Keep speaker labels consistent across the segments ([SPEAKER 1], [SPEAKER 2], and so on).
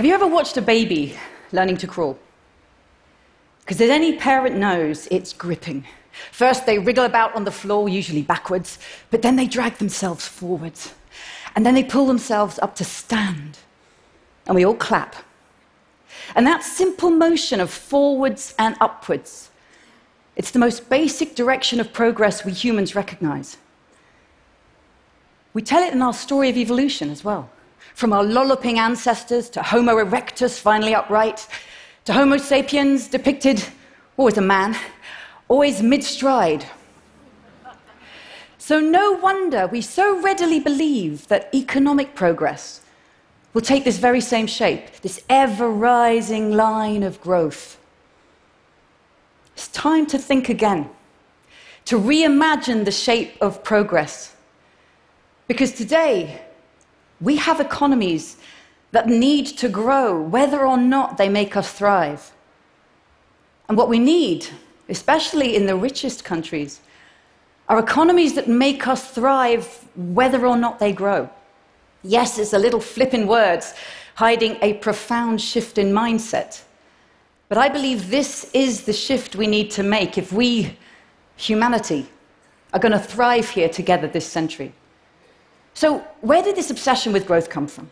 [SPEAKER 1] Have you ever watched a baby learning to crawl? Because as any parent knows, it's gripping. First, they wriggle about on the floor, usually backwards, but then they drag themselves forwards. And then they pull themselves up to stand. And we all clap. And that simple motion of forwards and upwards, it's the most basic direction of progress we humans recognize. We tell it in our story of evolution as well. From our lolloping ancestors to Homo erectus, finally upright, to Homo sapiens, depicted always a man, always mid stride. So, no wonder we so readily believe that economic progress will take this very same shape, this ever rising line of growth. It's time to think again, to reimagine the shape of progress. Because today, we have economies that need to grow, whether or not they make us thrive. And what we need, especially in the richest countries, are economies that make us thrive, whether or not they grow. Yes, it's a little flip in words, hiding a profound shift in mindset. But I believe this is the shift we need to make if we, humanity, are going to thrive here together this century. So, where did this obsession with growth come from?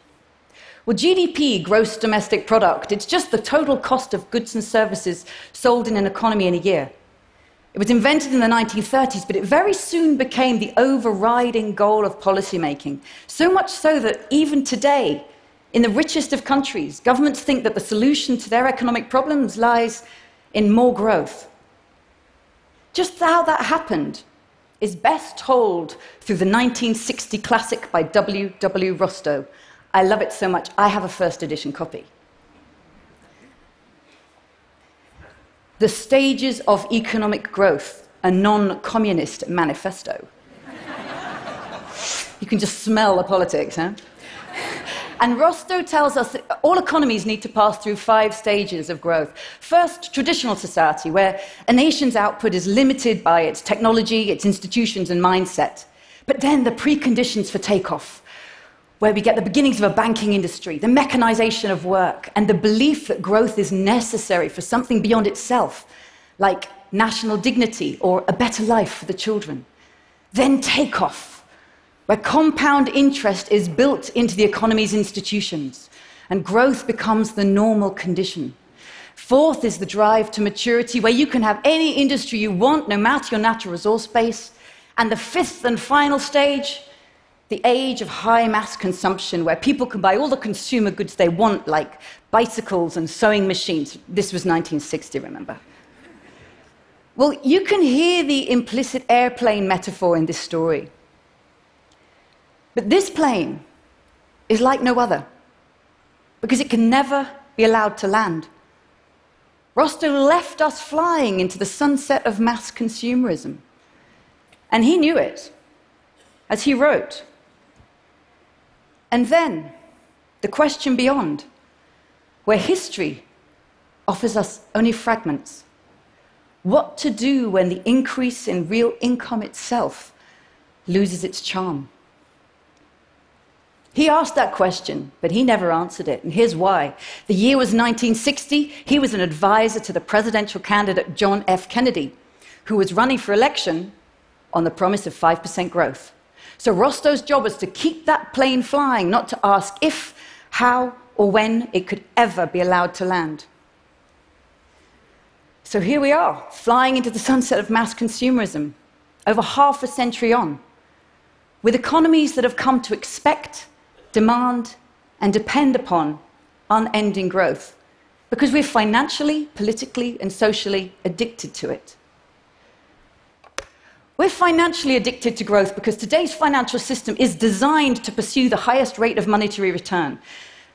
[SPEAKER 1] Well, GDP, gross domestic product, it's just the total cost of goods and services sold in an economy in a year. It was invented in the 1930s, but it very soon became the overriding goal of policymaking. So much so that even today, in the richest of countries, governments think that the solution to their economic problems lies in more growth. Just how that happened is best told through the 1960 classic by W. W. Rostow. I love it so much, I have a first edition copy. The Stages of Economic Growth, a non communist manifesto. you can just smell the politics, huh? And Rostow tells us that all economies need to pass through five stages of growth. First, traditional society, where a nation's output is limited by its technology, its institutions, and mindset. But then the preconditions for takeoff, where we get the beginnings of a banking industry, the mechanization of work, and the belief that growth is necessary for something beyond itself, like national dignity or a better life for the children. Then takeoff where compound interest is built into the economy's institutions and growth becomes the normal condition. Fourth is the drive to maturity, where you can have any industry you want, no matter your natural resource base. And the fifth and final stage, the age of high mass consumption, where people can buy all the consumer goods they want, like bicycles and sewing machines. This was 1960, remember? Well, you can hear the implicit airplane metaphor in this story. But this plane is like no other because it can never be allowed to land. Rostow left us flying into the sunset of mass consumerism. And he knew it, as he wrote. And then, the question beyond, where history offers us only fragments. What to do when the increase in real income itself loses its charm? He asked that question, but he never answered it. And here's why. The year was 1960. He was an advisor to the presidential candidate John F. Kennedy, who was running for election on the promise of 5% growth. So Rostow's job was to keep that plane flying, not to ask if, how, or when it could ever be allowed to land. So here we are, flying into the sunset of mass consumerism, over half a century on, with economies that have come to expect demand, and depend upon unending growth because we're financially, politically, and socially addicted to it. We're financially addicted to growth because today's financial system is designed to pursue the highest rate of monetary return,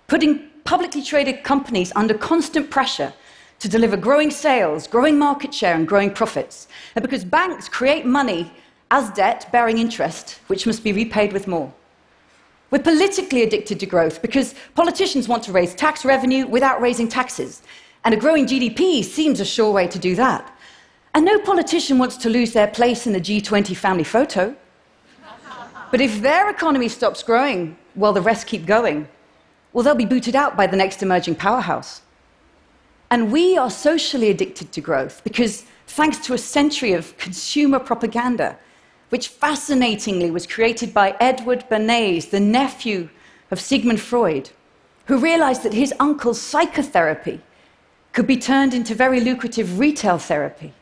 [SPEAKER 1] putting publicly traded companies under constant pressure to deliver growing sales, growing market share, and growing profits. And because banks create money as debt bearing interest, which must be repaid with more. We're politically addicted to growth because politicians want to raise tax revenue without raising taxes. And a growing GDP seems a sure way to do that. And no politician wants to lose their place in the G20 family photo. But if their economy stops growing while the rest keep going, well, they'll be booted out by the next emerging powerhouse. And we are socially addicted to growth because, thanks to a century of consumer propaganda, which fascinatingly was created by Edward Bernays, the nephew of Sigmund Freud, who realized that his uncle's psychotherapy could be turned into very lucrative retail therapy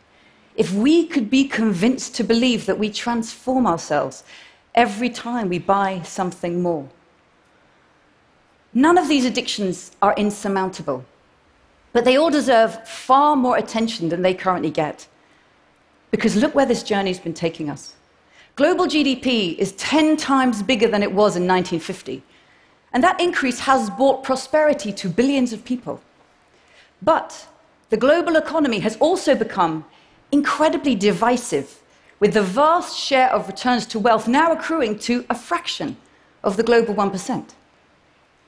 [SPEAKER 1] if we could be convinced to believe that we transform ourselves every time we buy something more. None of these addictions are insurmountable, but they all deserve far more attention than they currently get. Because look where this journey's been taking us. Global GDP is 10 times bigger than it was in 1950, and that increase has brought prosperity to billions of people. But the global economy has also become incredibly divisive, with the vast share of returns to wealth now accruing to a fraction of the global 1%.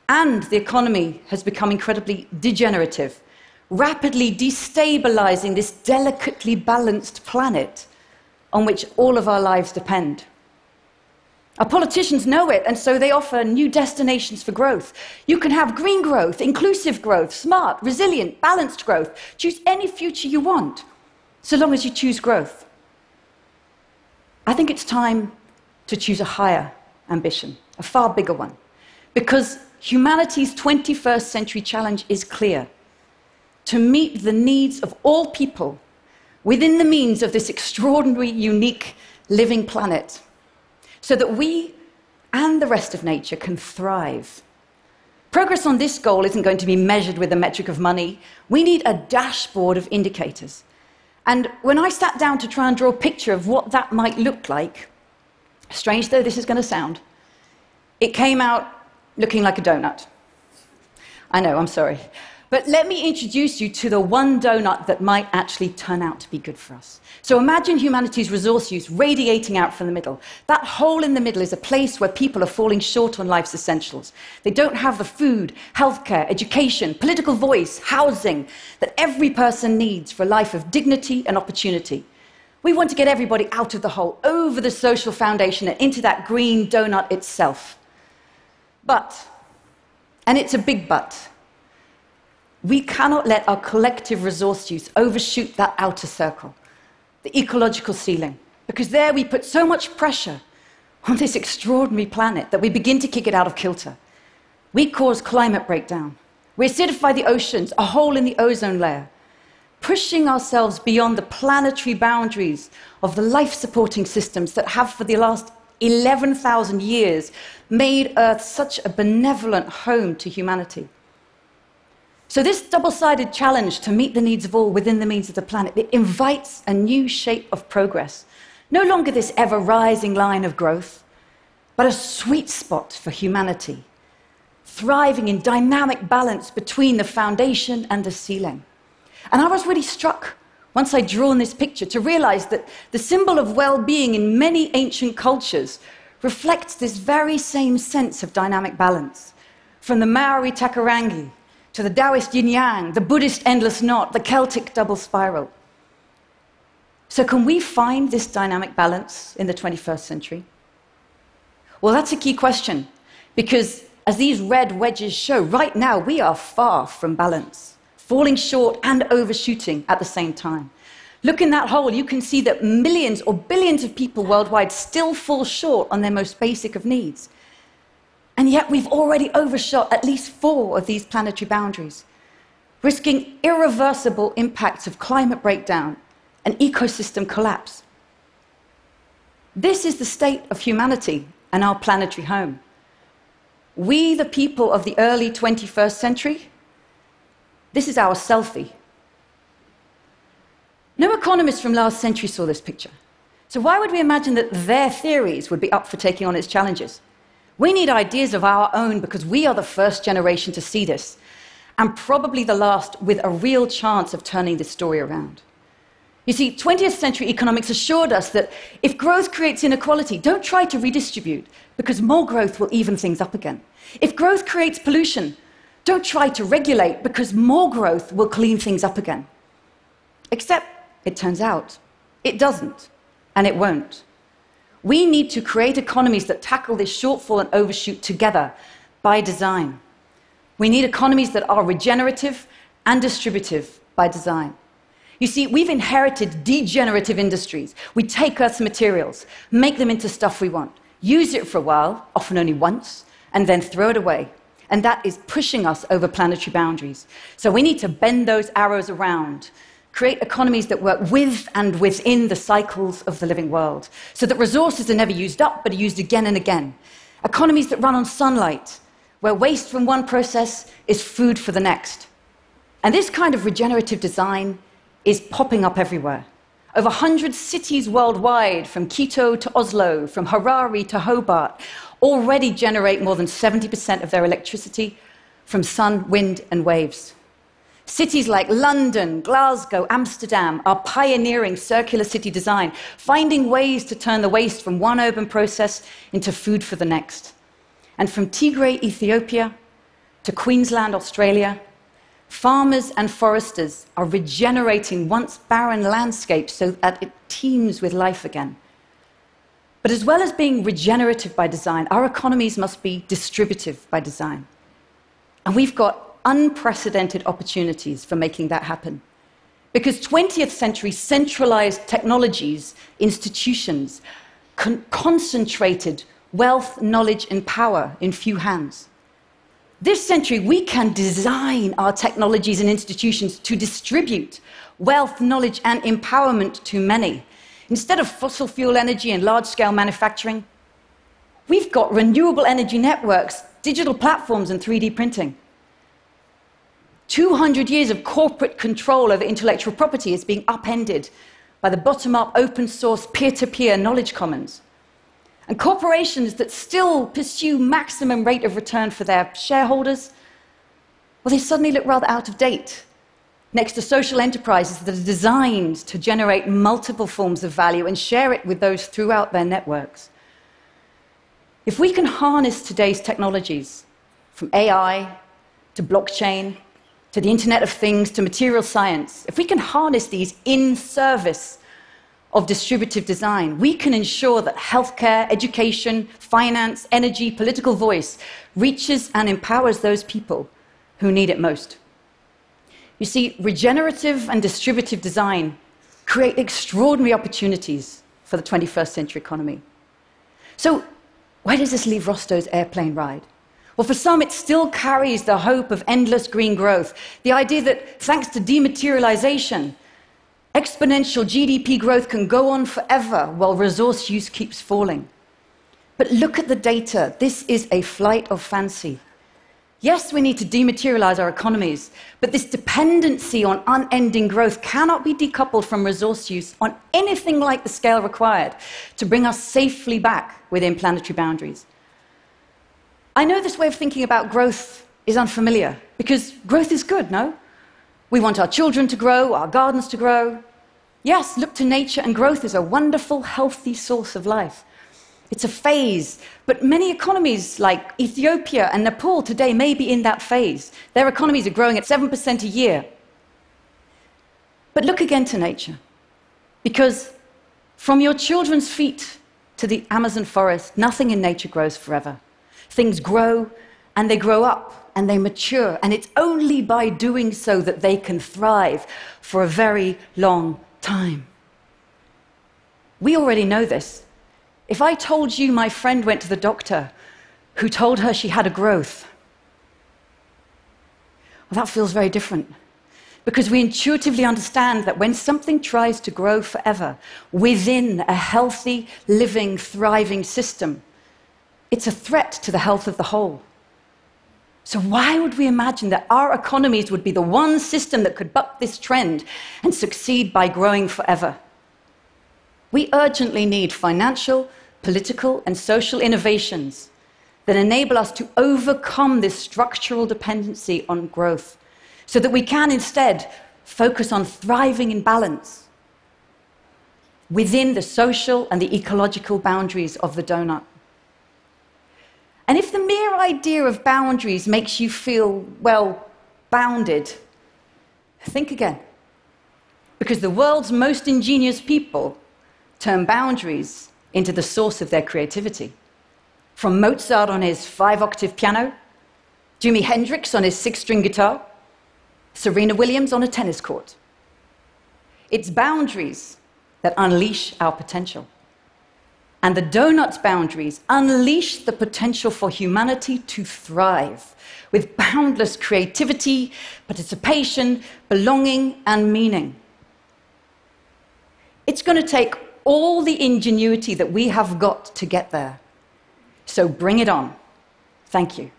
[SPEAKER 1] And the economy has become incredibly degenerative, rapidly destabilizing this delicately balanced planet on which all of our lives depend. Our politicians know it, and so they offer new destinations for growth. You can have green growth, inclusive growth, smart, resilient, balanced growth. Choose any future you want, so long as you choose growth. I think it's time to choose a higher ambition, a far bigger one, because humanity's 21st century challenge is clear to meet the needs of all people within the means of this extraordinary, unique, living planet, so that we and the rest of nature can thrive. Progress on this goal isn't going to be measured with the metric of money. We need a dashboard of indicators. And when I sat down to try and draw a picture of what that might look like, strange though this is going to sound, it came out looking like a donut. I know, I'm sorry. But let me introduce you to the one donut that might actually turn out to be good for us. So imagine humanity's resource use radiating out from the middle. That hole in the middle is a place where people are falling short on life's essentials. They don't have the food, healthcare, education, political voice, housing that every person needs for a life of dignity and opportunity. We want to get everybody out of the hole, over the social foundation, and into that green donut itself. But, and it's a big but, we cannot let our collective resource use overshoot that outer circle, the ecological ceiling, because there we put so much pressure on this extraordinary planet that we begin to kick it out of kilter. We cause climate breakdown. We acidify the oceans, a hole in the ozone layer, pushing ourselves beyond the planetary boundaries of the life supporting systems that have, for the last 11,000 years, made Earth such a benevolent home to humanity. So, this double sided challenge to meet the needs of all within the means of the planet, it invites a new shape of progress. No longer this ever rising line of growth, but a sweet spot for humanity, thriving in dynamic balance between the foundation and the ceiling. And I was really struck once I'd drawn this picture to realize that the symbol of well being in many ancient cultures reflects this very same sense of dynamic balance. From the Maori Takarangi to the Taoist yin yang, the Buddhist endless knot, the Celtic double spiral. So, can we find this dynamic balance in the 21st century? Well, that's a key question because, as these red wedges show, right now we are far from balance, falling short and overshooting at the same time. Look in that hole, you can see that millions or billions of people worldwide still fall short on their most basic of needs. And yet we've already overshot at least four of these planetary boundaries, risking irreversible impacts of climate breakdown and ecosystem collapse. This is the state of humanity and our planetary home. We, the people of the early 21st century, this is our selfie. No economist from last century saw this picture. So, why would we imagine that their theories would be up for taking on its challenges? We need ideas of our own because we are the first generation to see this, and probably the last with a real chance of turning this story around. You see, 20th century economics assured us that if growth creates inequality, don't try to redistribute, because more growth will even things up again. If growth creates pollution, don't try to regulate, because more growth will clean things up again. Except, it turns out, it doesn't, and it won't. We need to create economies that tackle this shortfall and overshoot together by design. We need economies that are regenerative and distributive by design. You see, we've inherited degenerative industries. We take Earth's materials, make them into stuff we want, use it for a while, often only once, and then throw it away. And that is pushing us over planetary boundaries. So we need to bend those arrows around, create economies that work with and within the cycles of the living world, so that resources are never used up but are used again and again. Economies that run on sunlight, where waste from one process is food for the next. And this kind of regenerative design is popping up everywhere. Over 100 cities worldwide, from Quito to Oslo, from Harare to Hobart, already generate more than 70% of their electricity from sun, wind, and waves. Cities like London, Glasgow, Amsterdam are pioneering circular city design, finding ways to turn the waste from one urban process into food for the next. And from Tigray, Ethiopia, to Queensland, Australia, farmers and foresters are regenerating once barren landscapes so that it teems with life again. But as well as being regenerative by design, our economies must be distributive by design. And we've got unprecedented opportunities for making that happen. Because 20th century centralized technologies, institutions, con- concentrated wealth, knowledge, and power in few hands. This century, we can design our technologies and institutions to distribute wealth, knowledge, and empowerment to many. Instead of fossil fuel energy and large scale manufacturing, we've got renewable energy networks, digital platforms, and 3D printing. 200 years of corporate control over intellectual property is being upended by the bottom up, open source, peer to peer knowledge commons. And corporations that still pursue maximum rate of return for their shareholders, well, they suddenly look rather out of date next to social enterprises that are designed to generate multiple forms of value and share it with those throughout their networks. If we can harness today's technologies, from AI to blockchain to the Internet of Things, to material science, if we can harness these in service of distributive design, we can ensure that healthcare, education, finance, energy, political voice reaches and empowers those people who need it most. You see, regenerative and distributive design create extraordinary opportunities for the 21st century economy. So, where does this leave Rostow's airplane ride? Well, for some, it still carries the hope of endless green growth. The idea that thanks to dematerialization, exponential GDP growth can go on forever while resource use keeps falling. But look at the data. This is a flight of fancy. Yes, we need to dematerialize our economies, but this dependency on unending growth cannot be decoupled from resource use on anything like the scale required to bring us safely back within planetary boundaries. I know this way of thinking about growth is unfamiliar because growth is good, no? We want our children to grow, our gardens to grow. Yes, look to nature, and growth is a wonderful, healthy source of life. It's a phase, but many economies like Ethiopia and Nepal today may be in that phase. Their economies are growing at 7% a year. But look again to nature, because from your children's feet to the Amazon forest, nothing in nature grows forever. Things grow and they grow up and they mature, and it's only by doing so that they can thrive for a very long time. We already know this. If I told you my friend went to the doctor who told her she had a growth, well, that feels very different. Because we intuitively understand that when something tries to grow forever within a healthy, living, thriving system, it's a threat to the health of the whole. So, why would we imagine that our economies would be the one system that could buck this trend and succeed by growing forever? We urgently need financial, political, and social innovations that enable us to overcome this structural dependency on growth so that we can instead focus on thriving in balance within the social and the ecological boundaries of the donut. And if the mere idea of boundaries makes you feel, well, bounded, think again. Because the world's most ingenious people turn boundaries into the source of their creativity. From Mozart on his five octave piano Jimi Hendrix on his six string guitar, Serena Williams on a tennis court. It's boundaries that unleash our potential. And the donut's boundaries unleash the potential for humanity to thrive with boundless creativity, participation, belonging, and meaning. It's going to take all the ingenuity that we have got to get there. So bring it on. Thank you.